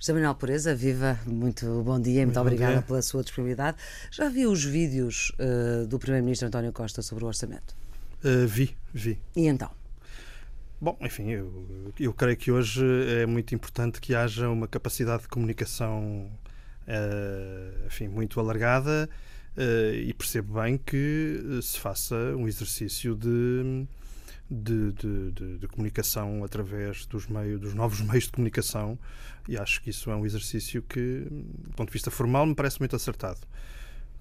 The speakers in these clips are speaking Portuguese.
José Manuel Pureza, viva, muito bom dia e muito, muito obrigada dia. pela sua disponibilidade. Já viu os vídeos uh, do Primeiro-Ministro António Costa sobre o orçamento? Uh, vi, vi. E então? Bom, enfim, eu, eu creio que hoje é muito importante que haja uma capacidade de comunicação uh, enfim, muito alargada e percebo bem que se faça um exercício de de, de, de, de, comunicação através dos, meios, dos novos meios de comunicação e acho que isso é um exercício que, do ponto de vista formal, me parece muito acertado.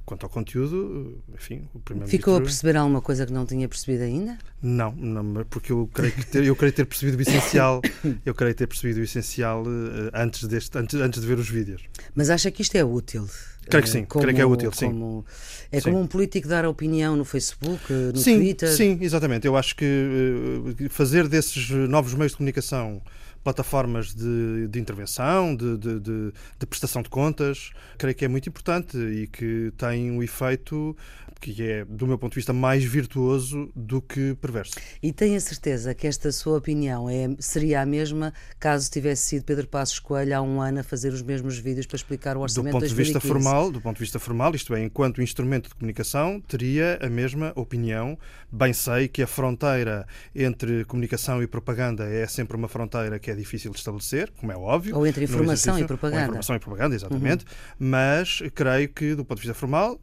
Quanto ao conteúdo, enfim, o primeiro Ficou a perceber alguma coisa que não tinha percebido ainda? Não, não porque eu creio, que ter, eu creio ter percebido o essencial, eu creio ter percebido o essencial uh, antes, deste, antes, antes de ver os vídeos. Mas acha que isto é útil? Creio que sim, como, creio que é útil, sim. Como, é sim. como um político dar opinião no Facebook, no sim, Twitter? Sim, exatamente. Eu acho que uh, fazer desses novos meios de comunicação plataformas de, de intervenção, de, de, de, prestação de contas, creio que é muito importante e que tem um efeito que é, do meu ponto de vista, mais virtuoso do que perverso. E tenho a certeza que esta sua opinião é, seria a mesma caso tivesse sido Pedro Passos Coelho há um ano a fazer os mesmos vídeos para explicar o orçamento do ponto de vista formal, Do ponto de vista formal, isto é, enquanto instrumento de comunicação, teria a mesma opinião. Bem sei que a fronteira entre comunicação e propaganda é sempre uma fronteira que é difícil de estabelecer, como é óbvio. Ou entre informação e propaganda. Informação e propaganda, exatamente. Uhum. Mas creio que, do ponto de vista formal,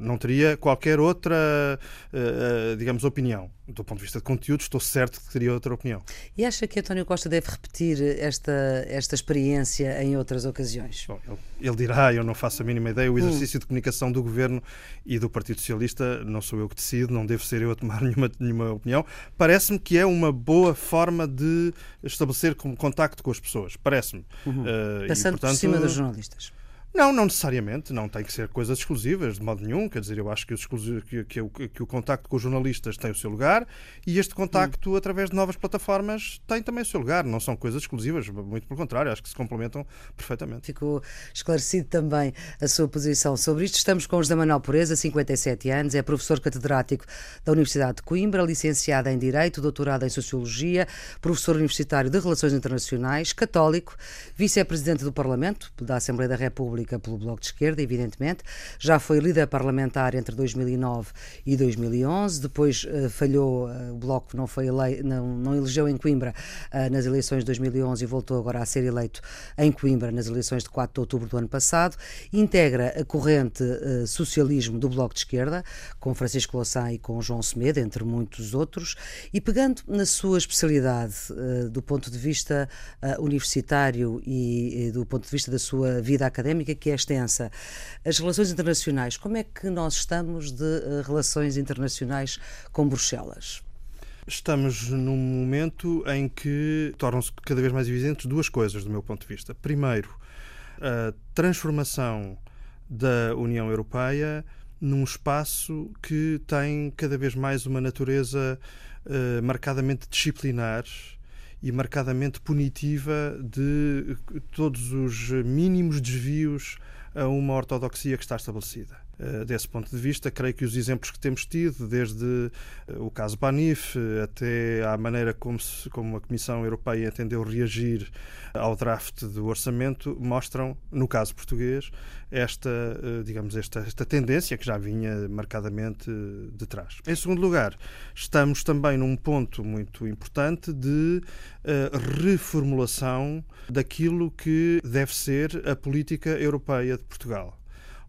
não teria qualquer outra, uh, digamos, opinião. Do ponto de vista de conteúdo, estou certo que teria outra opinião. E acha que António Costa deve repetir esta, esta experiência em outras ocasiões? Bom, ele, ele, dirá, eu não faço a mínima ideia, o exercício hum. de comunicação do Governo e do Partido Socialista não sou eu que decido, não devo ser eu a tomar nenhuma, nenhuma opinião. Parece-me que é uma boa forma de estabelecer contacto com as pessoas. Parece-me. Uhum. Uh, Passando e, portanto, por cima dos jornalistas. Não, não necessariamente, não tem que ser coisas exclusivas, de modo nenhum. Quer dizer, eu acho que, que, que, que o contacto com os jornalistas tem o seu lugar e este contacto hum. através de novas plataformas tem também o seu lugar. Não são coisas exclusivas, muito pelo contrário, acho que se complementam perfeitamente. Ficou esclarecido também a sua posição sobre isto. Estamos com o José Manuel Pureza, 57 anos, é professor catedrático da Universidade de Coimbra, licenciado em Direito, doutorado em Sociologia, professor universitário de Relações Internacionais, católico, vice-presidente do Parlamento da Assembleia da República pelo Bloco de Esquerda, evidentemente. Já foi líder parlamentar entre 2009 e 2011. Depois uh, falhou, uh, o Bloco não, foi ele... não, não elegeu em Coimbra uh, nas eleições de 2011 e voltou agora a ser eleito em Coimbra nas eleições de 4 de outubro do ano passado. Integra a corrente socialismo do Bloco de Esquerda, com Francisco Louçã e com João Semedo, entre muitos outros. E pegando na sua especialidade, do ponto de vista universitário e do ponto de vista da sua vida académica, que é extensa. As relações internacionais, como é que nós estamos de uh, relações internacionais com Bruxelas? Estamos num momento em que tornam-se cada vez mais evidentes duas coisas, do meu ponto de vista. Primeiro, a transformação da União Europeia num espaço que tem cada vez mais uma natureza uh, marcadamente disciplinar e marcadamente punitiva de todos os mínimos desvios a uma ortodoxia que está estabelecida. Eh, desse ponto de vista, creio que os exemplos que temos tido, desde eh, o caso Banif até à maneira como, se, como a Comissão Europeia entendeu reagir ao draft do orçamento, mostram, no caso português, esta, eh, digamos, esta, esta tendência que já vinha marcadamente de trás. Em segundo lugar, estamos também num ponto muito importante de reformulação daquilo que deve ser a política europeia de Portugal.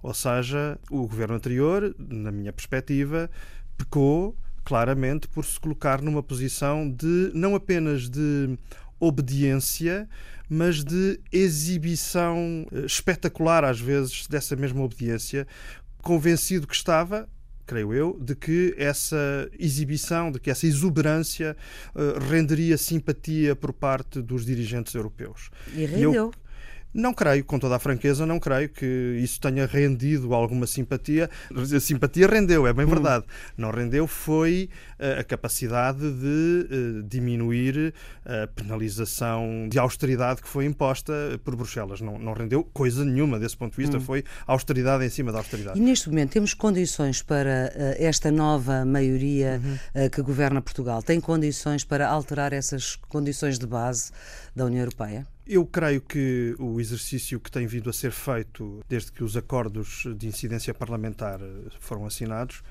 Ou seja, o governo anterior, na minha perspectiva, pecou claramente por se colocar numa posição de não apenas de obediência, mas de exibição eh, espetacular, às vezes, dessa mesma obediência, convencido que estava, creio eu, de que essa exibição, de que essa exuberância uh, renderia simpatia por parte dos dirigentes europeus. E rendeu. Não creio, com toda a franqueza, não creio que isso tenha rendido alguma simpatia. A simpatia rendeu, é bem hum. verdade. Não rendeu foi eh, a capacidade de eh, diminuir a penalização de austeridade que foi imposta por Bruxelas. Não, não rendeu coisa nenhuma desse ponto de vista, hum. foi austeridade em cima da austeridade. E neste momento temos condições para eh, esta nova maioria uhum. que governa Portugal? Tem condições para alterar essas condições de base da União Europeia? Eu creio que o exercício que tem vindo a ser feito desde que os acordos de incidência parlamentar foram assinados,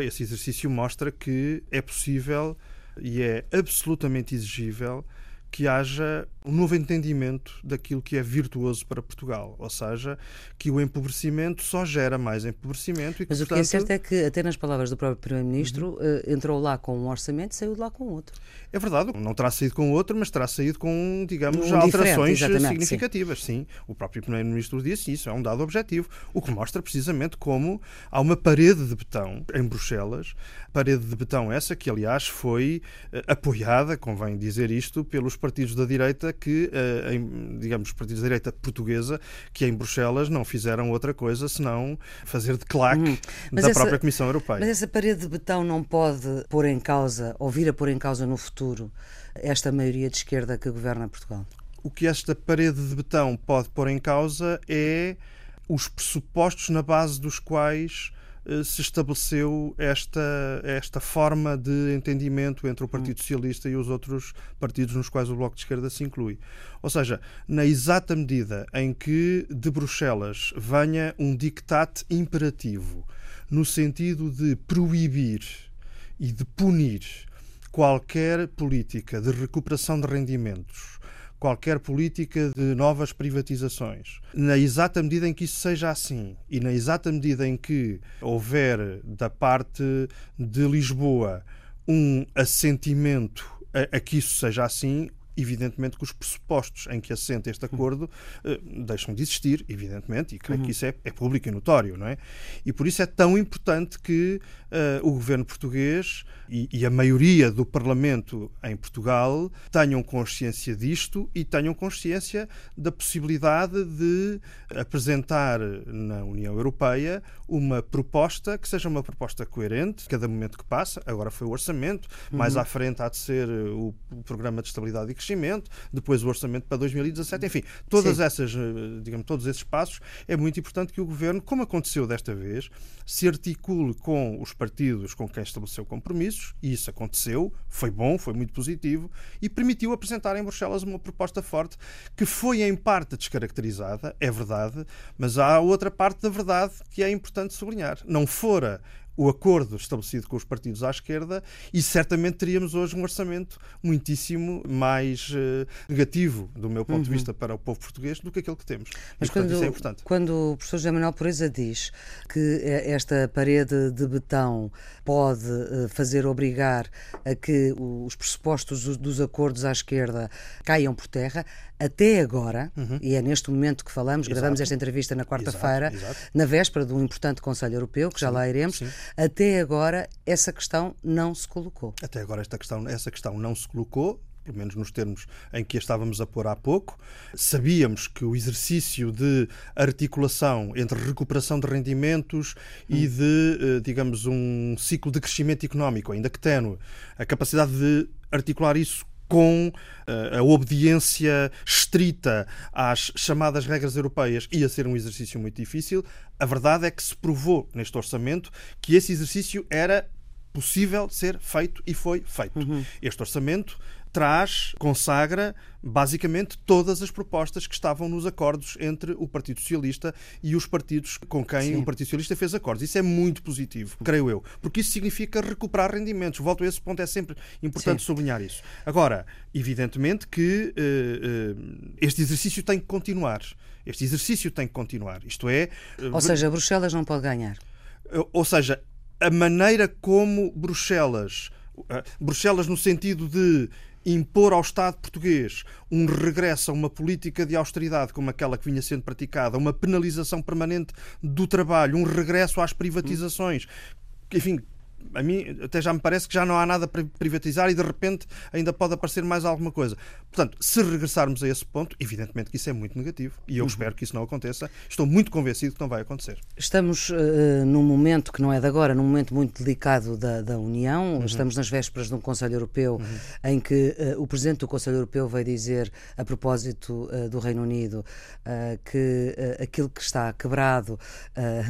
esse exercício mostra que é possível e é absolutamente exigível que haja um novo entendimento daquilo que é virtuoso para Portugal, ou seja, que o empobrecimento só gera mais empobrecimento. E que, Mas o que é certo é que, até nas palavras do próprio Primeiro-Ministro, uhum. Eh, entrou lá com um orçamento e saiu de lá com outro. É verdade, não terá saído com outro, mas terá saído com, digamos, um alterações significativas. Sim. sim. o próprio Primeiro-Ministro disse isso, é um dado objetivo, o que mostra precisamente como há uma parede de betão em Bruxelas, parede de betão essa que, aliás, foi uh, apoiada, convém dizer isto, pelos partidos da direita que, uh, em, digamos, os partidos da direita portuguesa, que em Bruxelas não fizeram outra coisa senão fazer de claque hum. da essa, própria Comissão Europeia. Mas essa parede de betão não pode pôr em causa, ou vir a pôr em causa no futuro, esta maioria de esquerda que governa Portugal? O que esta parede de betão pode pôr em causa é os pressupostos na base dos quais eh, se estabeleceu esta, esta forma de entendimento entre o Partido Socialista e os outros partidos nos quais o Bloco de Esquerda se inclui. Ou seja, na exata medida em que de Bruxelas venha um dictate imperativo no sentido de proibir e de punir qualquer política de recuperação de rendimentos qualquer política de novas privatizações. Na exata medida em que isso seja assim e na exata medida em que houver da parte de Lisboa um assentimento a, a que isso seja assim, evidentemente que os pressupostos em que assenta este acordo uh, deixam de existir, evidentemente, e creio uhum. que isso é, é, público e notório, não é? E por isso é tão importante que uh, o governo português e, e, a maioria do Parlamento em Portugal tenham consciência disto e tenham consciência da possibilidade de apresentar na União Europeia uma proposta que seja uma proposta coerente, cada momento que passa. Agora foi o orçamento, uhum. mais à frente há de ser o, o Programa de Estabilidade e Crescimento, depois o orçamento para 2017, enfim, todas Sim. essas, eh, digamos, todos esses passos é muito importante que o governo, como aconteceu desta vez, se articule com os partidos com quem estabeleceu compromissos, e isso aconteceu, foi bom, foi muito positivo, e permitiu apresentar em Bruxelas uma proposta forte que foi em parte descaracterizada, é verdade, mas há outra parte da verdade que é importante sublinhar. Não fora o acordo estabelecido com os partidos à esquerda e certamente teríamos hoje um orçamento muitíssimo mais uh, negativo, do meu ponto uhum. de vista, para o povo português do que aquele que temos. Mas e, portanto, quando, isso é importante. quando o professor José Manuel Pureza diz que esta parede de betão pode uh, fazer obrigar a que os pressupostos dos acordos à esquerda caiam por terra, até agora, uhum. e é neste momento que falamos, Exato. gravamos esta entrevista na quarta-feira, na véspera de um importante Conselho Europeu, que sim, já lá iremos, sim. até agora essa questão não se colocou. Até agora esta questão, essa questão não se colocou, pelo menos nos termos em que a estávamos a pôr há pouco. Sabíamos que o exercício de articulação entre recuperação de rendimentos hum. e de, eh, digamos, um ciclo de crescimento económico, ainda que tenue, a capacidade de articular isso com uh, a obediência estrita às chamadas regras europeias ia ser um exercício muito difícil. A verdade é que se provou neste orçamento que esse exercício era possível ser feito e foi feito. Uhum. Este orçamento traz, consagra basicamente todas as propostas que estavam nos acordos entre o Partido Socialista e os partidos com quem Sim. o Partido Socialista fez acordos. Isso é muito positivo, creio eu, porque isso significa recuperar rendimentos. Volto a esse ponto, é sempre importante Sim. sublinhar isso. Agora, evidentemente que uh, uh, este exercício tem que continuar. Este exercício tem que continuar. Isto é. Uh, ou seja, Bruxelas não pode ganhar. Ou seja, a maneira como Bruxelas. Bruxelas, no sentido de impor ao Estado português um regresso a uma política de austeridade como aquela que vinha sendo praticada, uma penalização permanente do trabalho, um regresso às privatizações, enfim, a mim até já me parece que já não há nada para privatizar e de repente ainda pode aparecer mais alguma coisa. Portanto, se regressarmos a esse ponto, evidentemente que isso é muito negativo e eu uhum. espero que isso não aconteça. Estou muito convencido que não vai acontecer. Estamos uh, num momento que não é de agora, num momento muito delicado da, da União. Uhum. Estamos nas vésperas de um Conselho Europeu uhum. em que uh, o Presidente do Conselho Europeu vai dizer, a propósito uh, do Reino Unido, que aquilo que está quebrado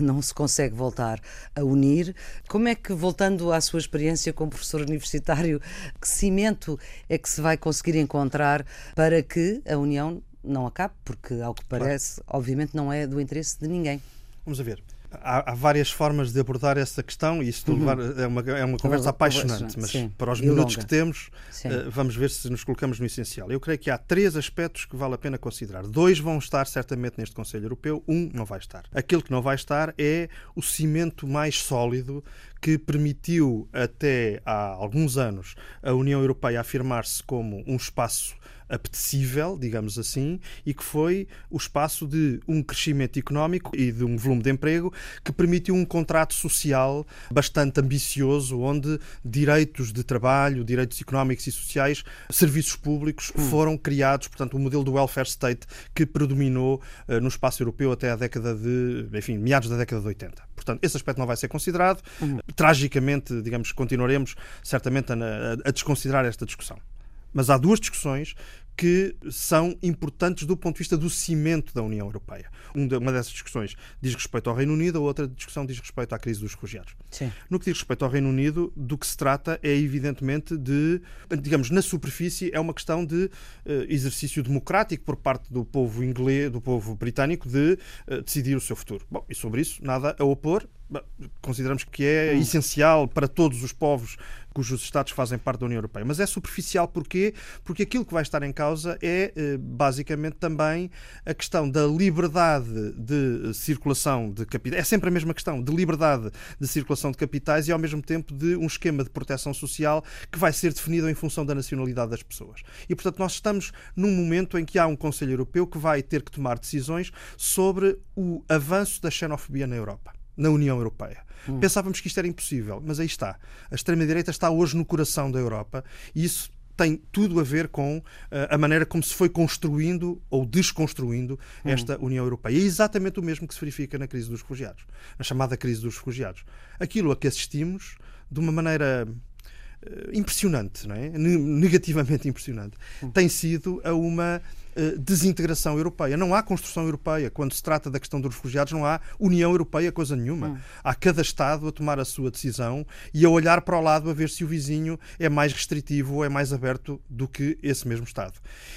não se consegue voltar a unir. Como é que voltamos voltando à sua experiência como professor universitário, que cimento é que se vai conseguir encontrar para que a União não acabe, porque, ao que parece, claro. obviamente não é do interesse de ninguém. Vamos a ver. Há, há, várias formas de abordar essa questão e isso uhum. levar, é, uma, é uma conversa apaixonante, mas Sim. para os minutos que temos, uh, vamos ver se nos colocamos no essencial. Eu creio que há três aspectos que vale a pena considerar. Dois vão estar certamente neste Conselho Europeu, um não vai estar. Aquele que não vai estar é o cimento mais sólido que permitiu até há alguns anos a União Europeia afirmar-se como um espaço apetecível, digamos assim, e que foi o espaço de um crescimento económico e de um volume de emprego que permitiu um contrato social bastante ambicioso, onde direitos de trabalho, direitos económicos e sociais, serviços públicos hum. foram criados, portanto, o modelo do welfare state que predominou uh, no espaço europeu até a década de, enfim, meados da década de 80. Portanto, esse aspecto não vai ser considerado. Hum. Tragicamente, digamos, continuaremos certamente a, a desconsiderar esta discussão. Mas há duas discussões que são importantes do ponto de vista do cimento da União Europeia. Uma dessas discussões diz respeito ao Reino Unido, a outra discussão diz respeito à crise dos refugiados. Sim. No que diz respeito ao Reino Unido, do que se trata é evidentemente de, digamos, na superfície, é uma questão de uh, exercício democrático por parte do povo inglês, do povo britânico, de uh, decidir o seu futuro. Bom, e sobre isso, nada a opor consideramos que é hum. essencial para todos os povos cujos Estados fazem parte da União Europeia. Mas é superficial porquê? Porque aquilo que vai estar em causa é eh, basicamente também a questão da liberdade de circulação de capitais. É sempre a mesma questão de liberdade de circulação de capitais e ao mesmo tempo de um esquema de proteção social que vai ser definido em função da nacionalidade das pessoas. E portanto nós estamos num momento em que há um Conselho Europeu que vai ter que tomar decisões sobre o avanço da xenofobia na Europa na União Europeia. Hum. Pensávamos que isto era impossível, mas aí está. A extrema-direita está hoje no coração da Europa e isso tem tudo a ver com uh, a maneira como se foi construindo ou desconstruindo hum. esta União Europeia. É exatamente o mesmo que se verifica na crise dos refugiados, na chamada crise dos refugiados. Aquilo a que assistimos, de uma maneira uh, impressionante, não é? negativamente impressionante, hum. tem sido a uma desintegração europeia. Não há construção europeia. Quando se trata da questão dos refugiados, não há União Europeia, coisa nenhuma. Hum. Há cada Estado a tomar a sua decisão e a olhar para o lado a ver se o vizinho é mais restritivo ou é mais aberto do que esse mesmo Estado.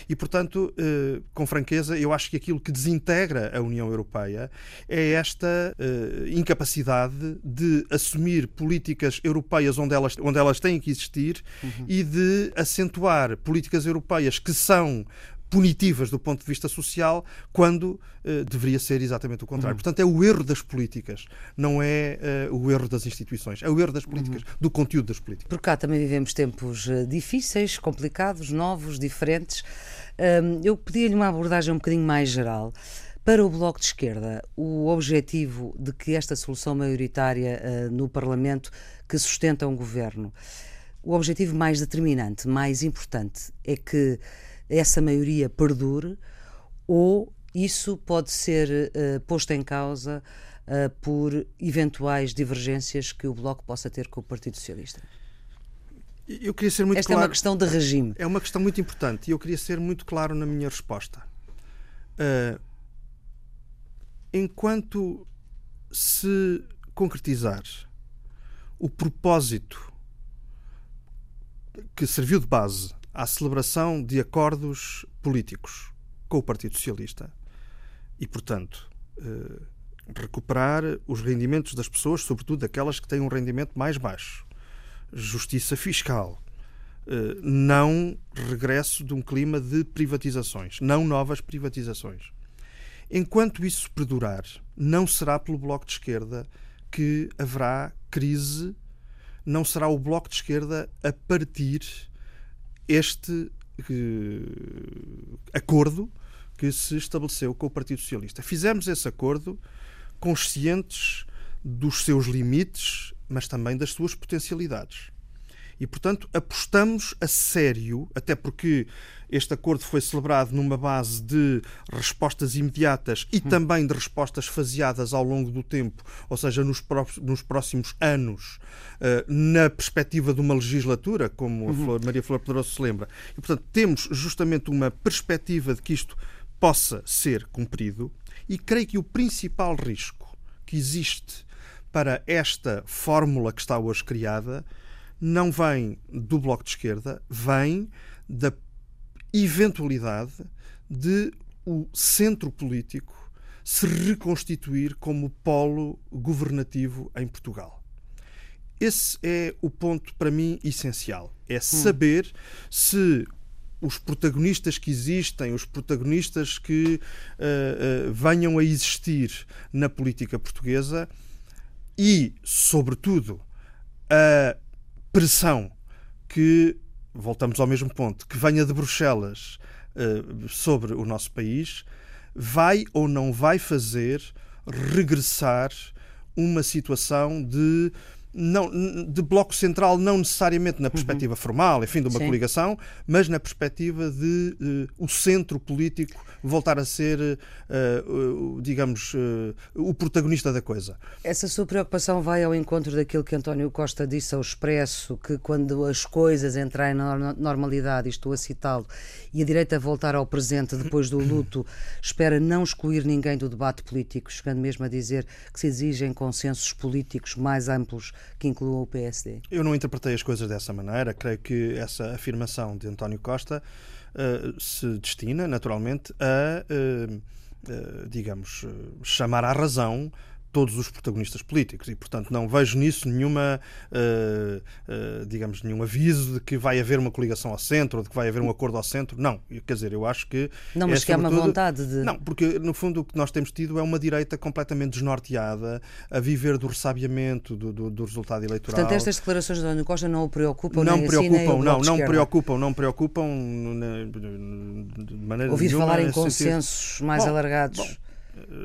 E, portanto, eh, com franqueza, eu acho que aquilo que desintegra a União Europeia é esta eh, incapacidade de assumir políticas europeias onde elas, onde elas têm que existir uhum. e de acentuar políticas europeias que são punitivas do ponto de vista social, quando uh, deveria ser exatamente o contrário. Uhum. Portanto, é o erro das políticas, não é uh, o erro das instituições, é o erro das políticas, uhum. do conteúdo das políticas. Por cá também vivemos tempos uh, difíceis, complicados, novos, diferentes. eu pedi-lhe uma abordagem um bocadinho mais geral. Para o Bloco de Esquerda, o objetivo de que esta solução maioritária no Parlamento que sustenta um governo, o objetivo mais determinante, mais importante, é que essa maioria perdure ou isso pode ser uh, posto em causa uh, por eventuais divergências que o Bloco possa ter com o Partido Socialista? Eu queria ser muito Esta claro. é uma questão de regime. É uma questão muito importante e eu queria ser muito claro na minha resposta. Uh, enquanto se concretizar o propósito que serviu de base à celebração de acordos políticos com o Partido Socialista e, portanto, eh, recuperar os rendimentos das pessoas, sobretudo daquelas que têm um rendimento mais baixo, justiça fiscal, eh, não regresso de um clima de privatizações, não novas privatizações. Enquanto isso perdurar, não será pelo Bloco de Esquerda que haverá crise, não será o Bloco de Esquerda a partir este acordo que se estabeleceu com o Partido Socialista. Fizemos esse acordo conscientes dos seus limites, mas também das suas potencialidades. E, portanto, apostamos a sério, até porque este acordo foi celebrado numa base de respostas imediatas e hum. também de respostas faseadas ao longo do tempo, ou seja, nos, nos próximos anos, uh, na perspectiva de uma legislatura, como a uhum. Flor, Maria Flor Pedroso se lembra. E, portanto, temos justamente uma perspectiva de que isto possa ser cumprido e creio que o principal risco que existe para esta fórmula que está hoje criada não vem do Bloco de Esquerda, vem da eventualidade de o centro político se reconstituir como polo governativo em Portugal. Esse é o ponto, para mim, essencial. É hum. saber hum. se os protagonistas que existem, os protagonistas que uh, uh, venham a existir na política portuguesa e, sobretudo, a pressão que, voltamos ao mesmo ponto, que venha de Bruxelas uh, sobre o nosso país, vai ou não vai fazer regressar uma situação de não, de bloco central, não necessariamente na uhum. perspectiva uhum. formal, enfim, de uma Sim. coligação, mas na perspectiva de uh, o centro político voltar a ser, uh, uh, digamos, o protagonista da coisa. Essa sua preocupação vai ao encontro daquilo que António Costa disse ao Expresso, que quando as coisas entrarem na normalidade, estou a citá-lo, e a direita voltar ao presente depois do luto, espera não excluir ninguém do debate político, chegando mesmo a dizer que se exigem consensos políticos mais amplos que incluam o PSD? Eu não interpretei as coisas dessa maneira. Creio que essa afirmação de António Costa uh, se destina, naturalmente, a, uh, uh, digamos, chamar à razão todos os protagonistas políticos e, portanto, não vejo nisso nenhuma, uh, uh, digamos, nenhum aviso de que vai haver uma coligação ao centro ou de que vai haver um acordo ao centro. Não, quer dizer, eu acho que. Não, mas é, que há uma vontade de. Não, porque no fundo o que nós temos tido é uma direita completamente desnorteada, a viver do ressabiamente do, do, do resultado eleitoral. Portanto, estas declarações de António Costa não o preocupam, não nem preocupam, assim, nem não, não preocupam, não preocupam de maneira Ouvir nenhuma, falar em consensos sentido. mais bom, alargados. Bom,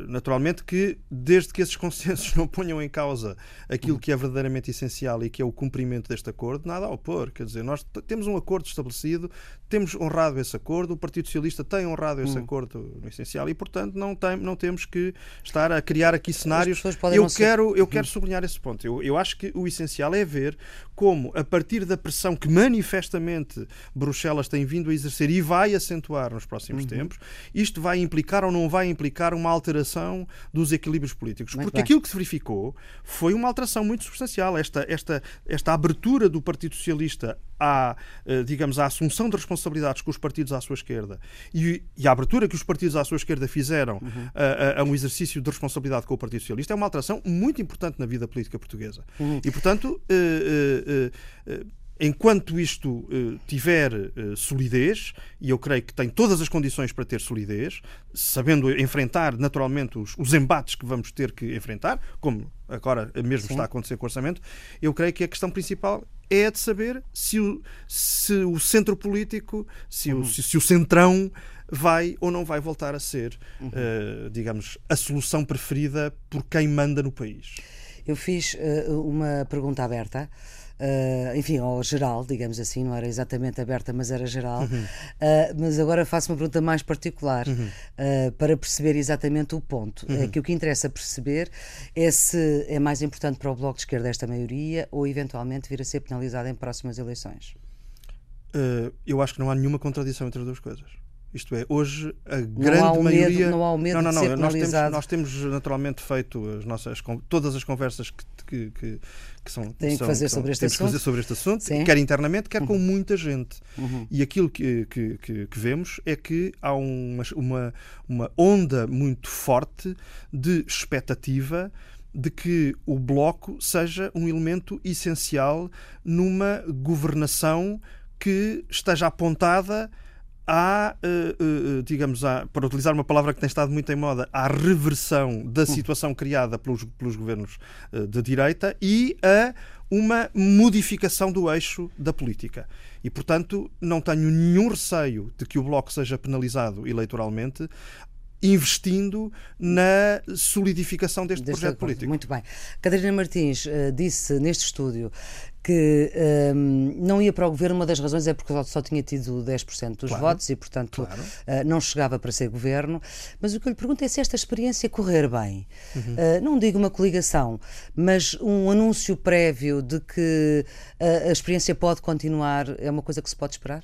naturalmente que desde que esses consensos não ponham em causa aquilo que é verdadeiramente essencial e que é o cumprimento deste acordo, nada a opor. Quer dizer, nós temos um acordo estabelecido, temos honrado esse acordo, o Partido Socialista tem honrado esse hum. acordo no essencial e, portanto, não, tem, não temos que estar a criar aqui cenários. Eu quero, ser... eu quero sublinhar esse ponto. Eu, eu acho que o essencial é ver como, a partir da pressão que manifestamente Bruxelas tem vindo a exercer e vai acentuar nos próximos uhum. tempos, isto vai implicar ou não vai implicar uma alteração dos equilíbrios políticos. Muito Porque bem. aquilo que se verificou foi uma alteração muito substancial. Esta, esta, esta abertura do Partido Socialista à, eh, digamos, à assunção de responsabilidades com os partidos à sua esquerda e, e a abertura que os partidos à sua esquerda fizeram uhum. a, a, a, um exercício de responsabilidade com o Partido Socialista é uma alteração muito importante na vida política portuguesa. Uhum. E, portanto, enquanto isto uh, tiver uh, solidez, e eu creio que tem todas as condições para ter solidez, sabendo enfrentar naturalmente os, os embates que vamos ter que enfrentar, como agora mesmo Sim. está a acontecer com o orçamento, eu creio que a questão principal é de saber se o, se o centro político, se, uhum. o, se, se, o centrão vai ou não vai voltar a ser, uhum. uh, digamos, a solução preferida por quem manda no país. Eu fiz uma pergunta aberta Uh, enfim, ao geral, digamos assim, não era exatamente aberta, mas era geral. Uhum. Uh, mas agora faço uma pergunta mais particular uhum. uh, para perceber exatamente o ponto. Uhum. É que o que interessa perceber é se é mais importante para o Bloco de Esquerda esta maioria ou eventualmente vir a ser penalizado em próximas eleições. eu acho que não há nenhuma contradição entre as duas coisas. Isto é, hoje a não grande maioria. Medo, não há o medo não, não, não, de ser nós temos, nós temos naturalmente feito as nossas, todas as conversas que, que, que, que são. Tem que, são, fazer, sobre este assunto. fazer sobre este assunto, Sim. quer internamente, quer uhum. com muita gente. Uhum. E aquilo que, que, que, que, vemos é que há uma, uma, uma onda muito forte de expectativa de que o Bloco seja um elemento essencial numa governação que esteja apontada há, uh, uh, digamos, há, para utilizar uma palavra que tem estado muito em moda, há reversão da hum. situação criada pelos, pelos governos de direita e a uma modificação do eixo da política. E, portanto, não tenho nenhum receio de que o Bloco seja penalizado eleitoralmente investindo na solidificação deste, deste projeto político. Muito bem. Catarina Martins uh, disse neste estúdio que um, não ia para o governo, uma das razões é porque só tinha tido 10% dos claro, votos e, portanto, claro. uh, não chegava para ser governo. Mas o que eu lhe pergunto é se esta experiência correr bem, uhum. uh, não digo uma coligação, mas um anúncio prévio de que a experiência pode continuar, é uma coisa que se pode esperar?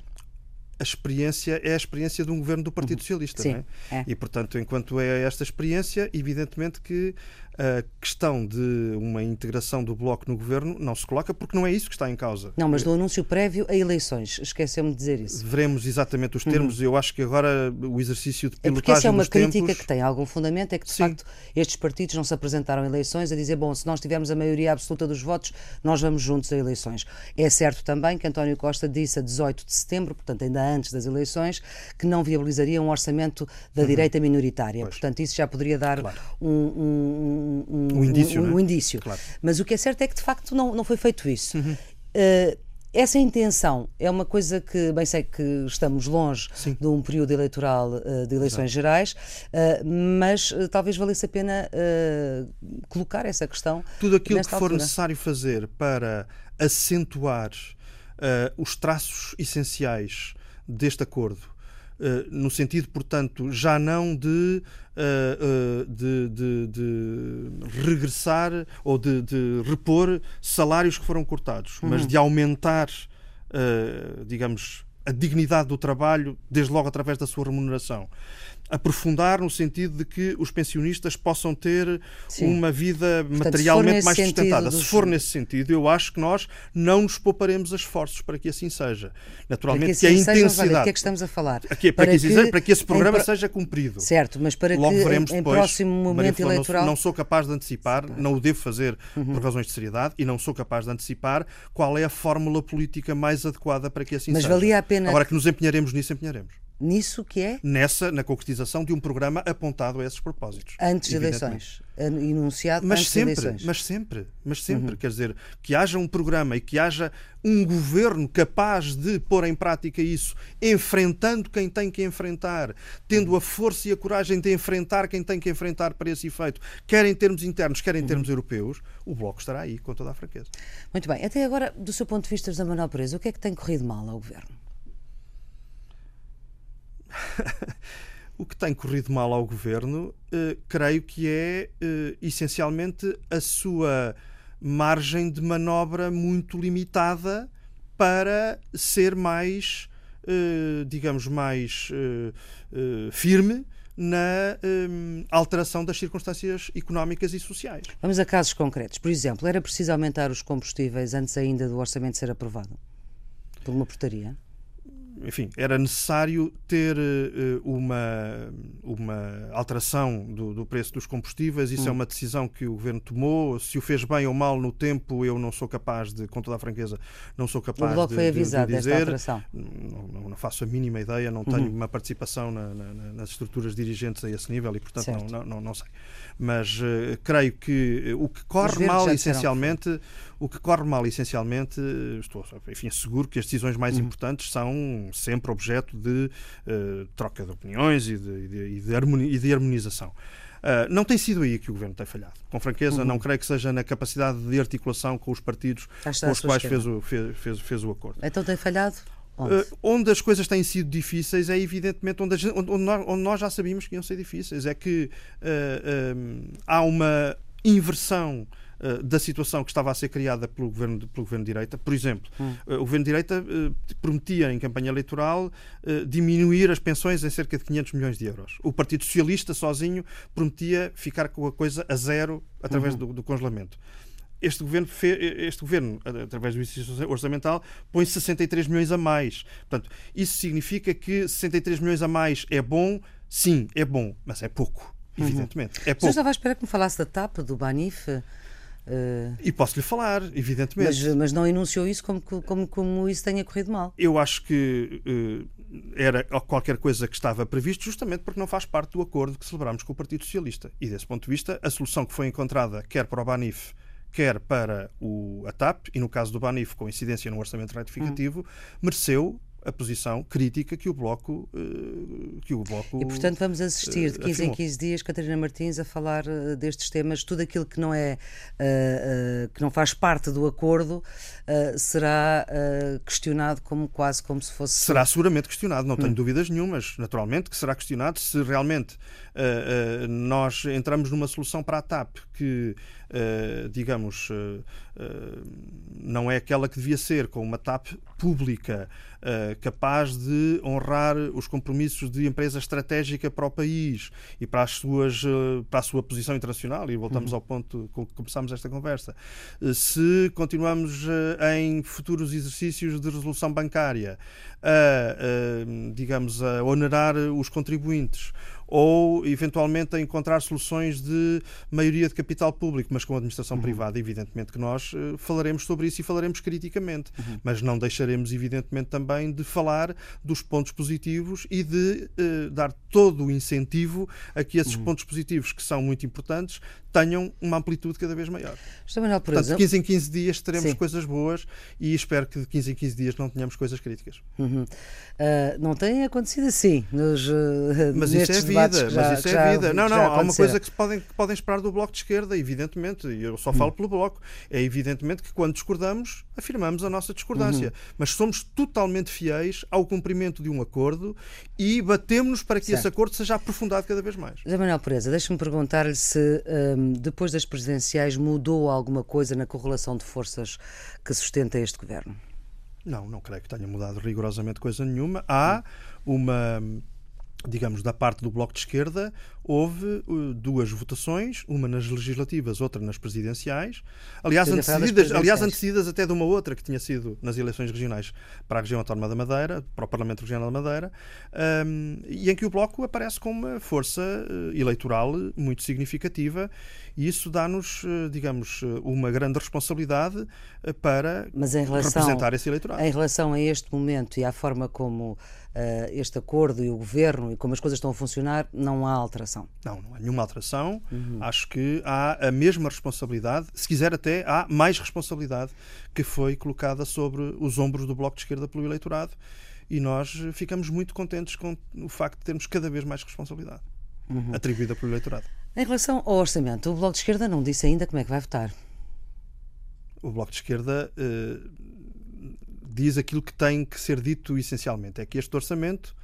A experiência é a experiência de um governo do Partido uhum. Socialista. Sim, é? É. E, portanto, enquanto é esta experiência, evidentemente que a questão de uma integração do Bloco no governo não se coloca porque não é isso que está em causa. Não, mas no anúncio prévio a eleições, esqueceu-me de dizer isso. Veremos exatamente os termos. Uhum. Eu acho que agora o exercício de pilotagem É porque essa é uma crítica tempos... que tem algum fundamento, é que de Sim. facto estes partidos não se apresentaram a eleições a dizer, bom, se nós tivermos a maioria absoluta dos votos, nós vamos juntos a eleições. É certo também que António Costa disse a 18 de setembro, portanto ainda antes das eleições, que não viabilizaria um orçamento da uhum. direita minoritária. Pois. Portanto, isso já poderia dar claro. um, um, um, um indício. Um, um é? indício. Claro. Mas o que é certo é que de facto não, não foi feito isso. Uhum. Uh, essa intenção é uma coisa que, bem sei que estamos longe Sim. de um período eleitoral uh, de eleições Exato. gerais, uh, mas uh, talvez valesse a pena colocar essa questão. Tudo aquilo que for altura. necessário fazer para acentuar os traços essenciais deste acordo no sentido, portanto, já não de, uh, de, de, de, regressar ou de, de, repor salários que foram cortados, uhum. mas de aumentar, digamos, a dignidade do trabalho, desde logo através da sua remuneração aprofundar no sentido de que os pensionistas possam ter Sim. uma vida Portanto, materialmente se mais sustentada. Dos... Se for nesse sentido, eu acho que nós não nos pouparemos esforços para que assim seja. Naturalmente, assim que a intensidade. Seja, que é que estamos a falar? Aqui, para, para, que, que, para que esse programa pro... seja cumprido. Certo, mas para Logo que veremos em, depois, próximo momento eleitoral. Não, não, sou capaz de antecipar, não o devo fazer uhum. por razões de seriedade e não sou capaz de antecipar qual é a fórmula política mais adequada para que assim mas seja. Mas valia a pena. Agora que nos empenharemos nisso, empenharemos. Nisso que é? Nessa, na concretização de um programa apontado a esses propósitos. Antes de eleições. Enunciado mas antes sempre, de eleições. Mas sempre, mas sempre. Uhum. Quer dizer, que haja um programa e que haja um governo capaz de pôr em prática isso, enfrentando quem tem que enfrentar, tendo a força e a coragem de enfrentar quem tem que enfrentar para esse efeito, quer em termos internos, quer em uhum. termos europeus, o Bloco estará aí, com toda a franqueza. Muito bem. Até agora, do seu ponto de vista, José Manuel Perez, o que é que tem corrido mal ao governo? o que tem corrido mal ao governo, eh, creio que é eh, essencialmente a sua margem de manobra muito limitada para ser mais, eh, digamos, mais firme na alteração das circunstâncias económicas e sociais. Vamos a casos concretos. Por exemplo, era preciso aumentar os combustíveis antes ainda do orçamento ser aprovado? Por uma portaria? Enfim, era necessário ter uh, uma, uma alteração do, do, preço dos combustíveis. Isso é hum. é uma decisão que o governo tomou. Se o fez bem ou mal no tempo, eu não sou capaz de, com toda a franqueza, não sou capaz o Bloco de, foi avisado de, de dizer. alteração. Não, não, faço a mínima ideia, não tenho uhum. uma participação na, na, nas estruturas dirigentes a esse nível e, portanto, não, não, não, sei. Mas uh, creio que o que corre mal, essencialmente, o que corre mal, essencialmente, estou enfim, seguro que as decisões mais uhum. importantes são sempre objeto de uh, troca de opiniões e de, e de, e de harmonização. Uh, não tem sido aí que o governo tem falhado. Com franqueza, uhum. não creio que seja na capacidade de articulação com os partidos com os quais fez o, fez, fez, fez o acordo. Então tem falhado? Onde? Uh, onde? as coisas têm sido difíceis é evidentemente onde, gente, onde, nós, onde, nós, já sabíamos que iam ser difíceis. É que uh, há uma inversão eh, da situação que estava a ser criada pelo governo, de, pelo governo de direita. Por exemplo, hum. Eh, o governo de direita uh, prometia em campanha eleitoral diminuir as pensões em cerca de 500 milhões de euros. O Partido Socialista sozinho prometia ficar com a coisa a zero através uhum. do, do congelamento este governo, este governo, através do exercício orçamental, põe 63 milhões a mais. Portanto, isso significa que 63 milhões a mais é bom? Sim, é bom, mas é pouco, uhum. evidentemente. Uhum. É pouco. Você estava a esperar que me falasse da TAP, do Banif? Uh, e posso-lhe falar, evidentemente. Mas, mas, não enunciou isso como, como, como isso tenha corrido mal. Eu acho que uh, era qualquer coisa que estava previsto, justamente porque não faz parte do acordo que celebramos com o Partido Socialista. E desse ponto de vista, a solução que foi encontrada, quer para o Banif, quer para o, a TAP, e no caso do Banif, com incidência no orçamento retificativo, hum. mereceu a posição crítica que o Bloco eh, que o bloco E portanto vamos assistir de 15 eh, afirmou. em 15 dias Catarina Martins a falar eh, destes temas, tudo aquilo que não é que não faz parte do acordo será questionado como quase como se fosse Será seguramente questionado, não tenho hum. dúvidas nenhumas, naturalmente que será questionado se realmente nós entramos numa solução para a TAP que digamos não é aquela que devia ser com uma TAP pública uh, capaz de honrar os compromissos de empresa estratégica para o país e para, as suas, uh, para a sua posição internacional, e voltamos uhum. ao ponto com que começámos esta conversa, uh, se continuamos em futuros exercícios de resolução bancária a, digamos, a onerar os contribuintes ou eventualmente a encontrar soluções de maioria de capital público, mas com a administração uhum. privada, evidentemente que nós uh, falaremos sobre isso e falaremos criticamente, uhum. mas não deixaremos evidentemente também de falar dos pontos positivos e de uh, dar todo o incentivo a que esses uhum. pontos positivos que são muito importantes tenham uma amplitude cada vez maior. Manuel Porto, de 15 em 15 dias teremos Sim. coisas boas e espero que de 15 em 15 dias não tenhamos coisas críticas. Uhum. Uh, não tem acontecido assim nos, uh, mas isso é vida, já, mas isso é vida. Não, não, há uma coisa que, podem, que podem esperar do Bloco de Esquerda, evidentemente, e eu só falo uhum. pelo Bloco, é evidentemente que quando discordamos, afirmamos a nossa discordância, uhum. mas somos totalmente fiéis ao cumprimento de um acordo e batemos-nos para que certo. esse acordo seja aprofundado cada vez mais. José Manuel Pereza, deixe-me perguntar-lhe se um, depois das presidenciais mudou alguma coisa na correlação de forças que sustenta este governo? Não, não creio que tenha mudado rigorosamente coisa nenhuma. Há uma digamos, da parte do Bloco de Esquerda, houve uh, duas votações, uma nas legislativas, outra nas presidenciais. Aliás, antecedidas, aliás, antecedidas até de uma outra que tinha sido nas eleições regionais para a região autónoma da Madeira, para o Parlamento Regional da Madeira, um, e em que o Bloco aparece com uma força uh, eleitoral muito significativa e isso dá-nos, uh, digamos, uma grande responsabilidade para relação, representar esse eleitorado. Em relação a este momento e à forma como uh, este acordo e o governo e como as coisas estão a funcionar, não há alteração. Não, não há nenhuma alteração. Uhum. Acho que há a mesma responsabilidade, se quiser até há mais responsabilidade que foi colocada sobre os ombros do Bloco de Esquerda pelo eleitorado e nós ficamos muito contentes com o facto de termos cada vez mais responsabilidade uhum. atribuída pelo eleitorado. Em relação ao orçamento, o Bloco de Esquerda não disse ainda como é que vai votar. O Bloco de Esquerda uh, diz aquilo que tem que ser dito essencialmente: é que este orçamento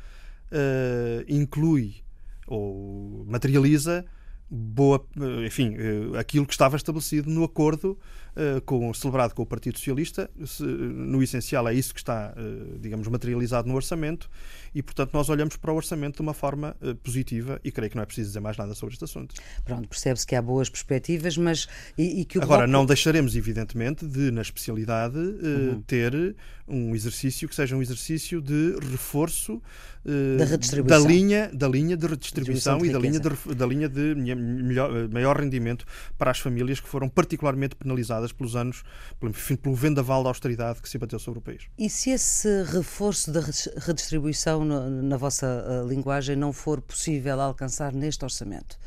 uh, inclui ou materializa boa, eh, enfim, uh, aquilo que estava estabelecido no acordo uh, com, celebrado com o Partido Socialista. No essencial, é isso que está, digamos, materializado no orçamento e, portanto, nós olhamos para o orçamento de uma forma positiva e creio que não é preciso dizer mais nada sobre este assunto. Pronto, percebe-se que há boas perspectivas, mas. E, e que Agora, bloco... não deixaremos, evidentemente, de, na especialidade, uhum. ter um exercício que seja um exercício de reforço uh, da, linha, da linha de redistribuição de e da linha de, da linha de melhor, eh, maior rendimento para as famílias que foram particularmente penalizadas pelos anos, pelo, pelo vendaval da austeridade que se bateu sobre o país. E se esse reforço da redistribuição, na, na vossa uh, linguagem, não for possível alcançar neste orçamento?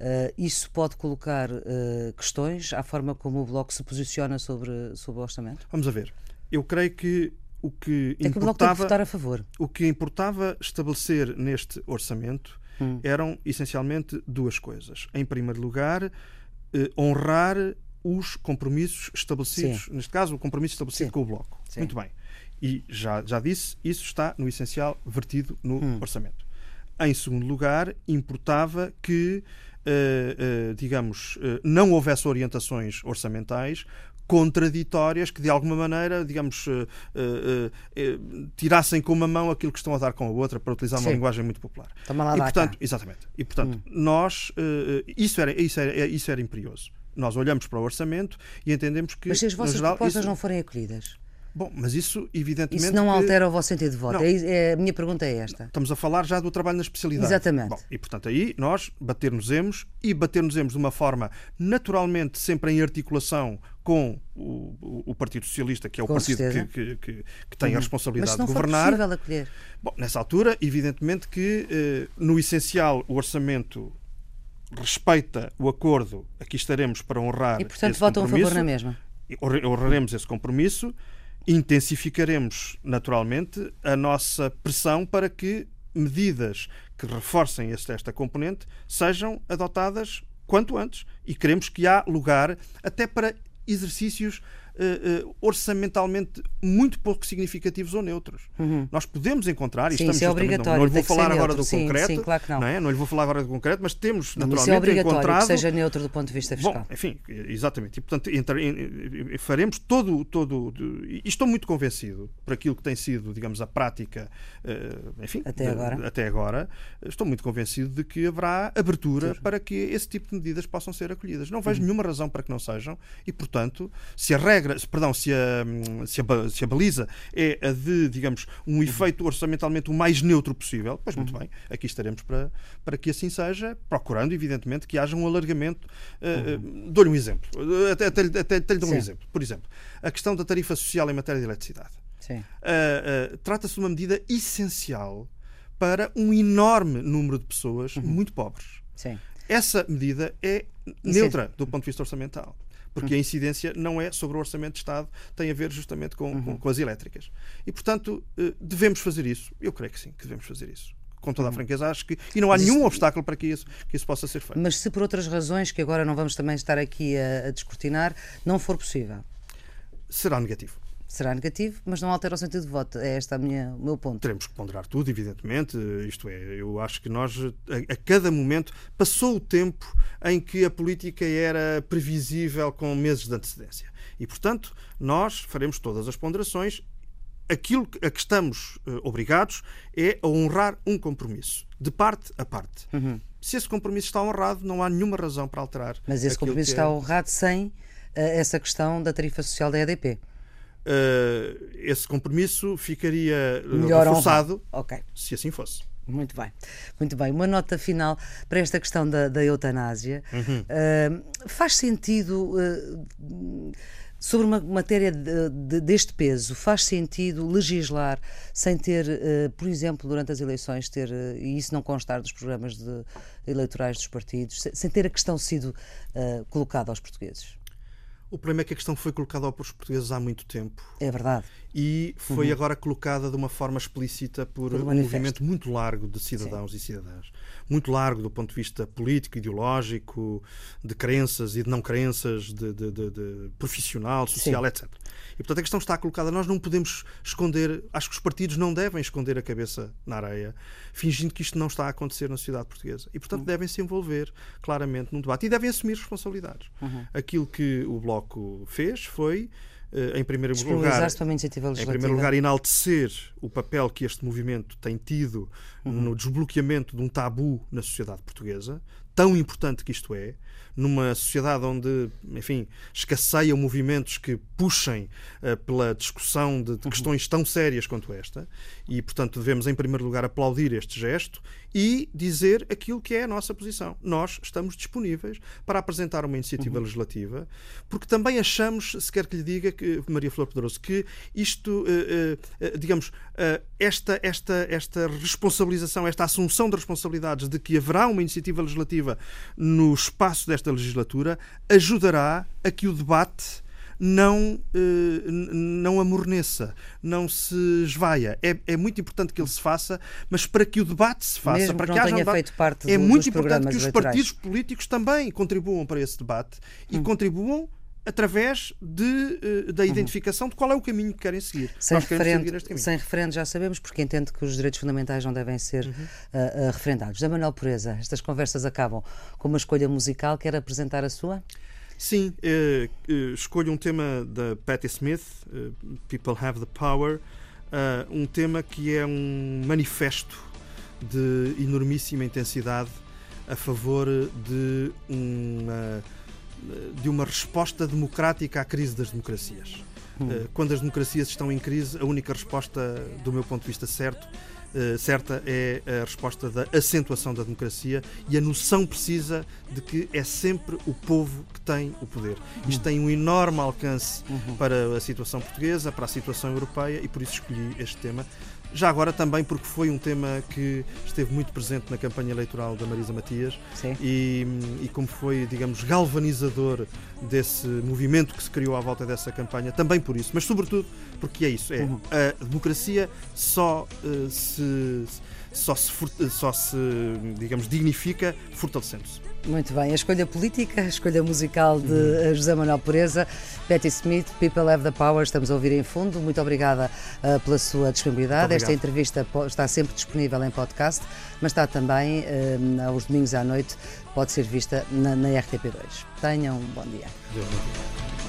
Uh, isso pode colocar uh, questões à forma como o Bloco se posiciona sobre, sobre o orçamento? Vamos a ver eu creio que o que é que importava, que votar a favor. O que importava estabelecer neste orçamento hum. eram essencialmente duas coisas. Em primeiro lugar, eh, honrar os compromissos estabelecidos, Sim. neste caso, o compromisso estabelecido Sim. com o Bloco. Sim. Muito bem. E já, já disse, isso está no essencial vertido no hum. orçamento. Em segundo lugar, importava que, uh, uh, digamos, uh, não houvesse orientações orçamentais contraditórias que de alguma maneira, digamos, uh, uh, uh, tirassem com uma mão aquilo que estão a dar com a outra, para utilizar uma Sim. linguagem muito popular. Toma lá e portanto, exatamente. E portanto, hum. nós isso era isso era isso era imperioso. Nós olhamos para o orçamento e entendemos que Mas se as vossas geral, propostas isso... não forem acolhidas, Bom, mas isso, evidentemente. Isso não que... altera o vosso sentido de voto. É, é, a minha pergunta é esta. Estamos a falar já do trabalho na especialidade. Exatamente. Bom, e, portanto, aí nós bater-nos-emos e bater-nos-emos de uma forma naturalmente sempre em articulação com o, o Partido Socialista, que é o com partido que, que, que, que, tem a uhum. responsabilidade de governar. Mas não acolher. Bom, nessa altura, evidentemente que, eh, no essencial, o orçamento respeita o acordo, aqui estaremos para honrar. E, portanto, votam a favor na mesma. Honraremos esse compromisso intensificaremos naturalmente a nossa pressão para que medidas que reforcem esta componente sejam adotadas quanto antes. E queremos que há lugar até para exercícios uh, orçamentalmente muito pouco significativos ou neutros. Uhum. Nós podemos encontrar, e Sim, estamos isso é obrigatório, não, não lhe vou falar agora neutro. do Sim, concreto, sim, claro que não. é? não lhe vou falar agora do concreto, mas temos Não, naturalmente isso é obrigatório encontrado que seja neutro do ponto de vista fiscal. Bom, enfim, exatamente. E, portanto, em- faremos todo, todo. E estou muito convencido, por aquilo que tem sido, digamos, a prática, eh, enfim, Até de- agora. até agora, estou muito convencido de que haverá abertura para que esse tipo de medidas possam ser acolhidas. Não Uhum. vejo nenhuma razão para que não sejam e, portanto, se a regra, se- perdão, se a, se a, se a baliza é a de, digamos, um Uhum. efeito orçamentalmente o mais neutro possível, pois muito bem, aqui estaremos para, para que assim seja, procurando, evidentemente, que haja um alargamento. eh, eh, Dou-lhe um exemplo. Até, até, até, até lhe dou um Sim. exemplo. Por exemplo, a questão da tarifa social em matéria de eletricidade. Uh, uh, Trata-se de uma medida essencial para um enorme número de pessoas Uhum. muito pobres. Sim. Essa medida é- neutra do ponto de vista orçamental. Porque a incidência não é sobre o orçamento de Estado, tem a ver justamente com, Uhum. com- com as elétricas. E, portanto, uh, devemos fazer isso. Eu creio que sim, que devemos fazer isso. Com toda a franqueza, acho que. E não há Uhum. Mas isso- nenhum obstáculo para que isso, que isso possa ser feito. Mas se por outras razões, que agora não vamos também estar aqui a, a descortinar, não for possível, Será negativo. Será negativo, mas não altera o sentido de voto. É este a minha, o meu ponto. Teremos que ponderar tudo, evidentemente. Isto é, eu acho que nós, a, a cada momento, passou o tempo em que a política era previsível com meses de antecedência. E, portanto, nós faremos todas as ponderações. Aquilo a que estamos eh, obrigados é a honrar um compromisso, de parte a parte. Se esse compromisso está honrado, não há nenhuma razão para alterar. Mas esse compromisso é- está honrado sem eh, essa questão da tarifa social da EDP. Eh, esse compromisso ficaria eh, Melhor reforçado honrado. Ok. se assim fosse. Muito bem, muito bem. Uma nota final para esta questão da, da eutanásia. Uh, faz sentido, uh, sobre uma matéria de- de- deste peso, faz sentido legislar sem ter, uh, por exemplo, durante as eleições, ter, e isso não constar dos programas de- eleitorais dos partidos, se- sem ter a questão sido colocada aos portugueses? O problema é que a questão foi colocada aos portugueses há muito tempo É verdade. E foi agora colocada de uma forma explícita por, Por um manifesto. movimento muito largo de cidadãos e cidadãs. Muito largo do ponto de vista político, ideológico, de crenças e de não crenças, de, de- de- de profissional, social, etc. E portanto a questão está colocada. Nós não podemos esconder, acho que os partidos não devem esconder a cabeça na areia, fingindo que isto não está a acontecer na sociedade portuguesa. E portanto devem se envolver claramente num debate e devem assumir responsabilidades. Aquilo que o Bloco fez foi, em primeiro lugar, em primeiro lugar, enaltecer o papel que este movimento tem tido no desbloqueamento de um tabu na sociedade portuguesa, tão importante que isto é, numa sociedade onde, enfim, escasseiam movimentos que puxem eh, pela discussão de, de questões tão sérias quanto esta, e, portanto, devemos, em primeiro lugar, aplaudir este gesto e dizer aquilo que é a nossa posição. Nós estamos disponíveis para apresentar uma iniciativa legislativa, porque também achamos, se quer que lhe diga, que, Maria Flor Pedroso, que isto, eh, eh, digamos, eh, esta, esta, esta responsabilização, esta assunção de responsabilidades de que haverá uma iniciativa legislativa no espaço desta legislatura, ajudará a que o debate não, eh, não amorneça, não se esvaia. É, é muito importante que ele se faça, mas para que o debate se faça, Mesmo para que que, haja um debate, é do- muito dos importante que os eleitorais. partidos políticos também contribuam para esse debate e contribuam através de, eh, da identificação de qual é o caminho que querem seguir. Sem referendo, seguir sem referendo já sabemos, porque entendo que os direitos fundamentais não devem ser Uhum. ah, ah, referendados. Da Manuel Pureza, estas conversas acabam com uma escolha musical. Quer apresentar a sua? Sim, eh, eh, escolho um tema da Patti Smith, eh, People Have the Power, um tema que é um manifesto de enormíssima intensidade a favor de uma, de uma resposta democrática à crise das democracias. Eh, Quando as democracias estão em crise, a única resposta, do meu ponto de vista certo, certa é a resposta da acentuação da democracia e a noção precisa de que é sempre o povo que tem o poder. Isto tem um enorme alcance para a situação portuguesa, para a situação europeia e por isso escolhi este tema. Já agora também porque foi um tema que esteve muito presente na campanha eleitoral da Marisa Matias e, e como foi, digamos, galvanizador desse movimento que se criou à volta dessa campanha, também por isso, mas sobretudo porque é isso, é a democracia só eh, se só se, só se digamos dignifica fortalecendo-se. Muito bem, a escolha política, a escolha musical de uhum. José Manuel Pureza, Patti Smith, People Have the Power, estamos a ouvir em fundo. Muito obrigada uh, pela sua disponibilidade. Esta entrevista está sempre disponível em podcast, mas está também uh, aos domingos à noite, pode ser vista na, na RTP2. Tenham um bom dia. Deus, bom dia.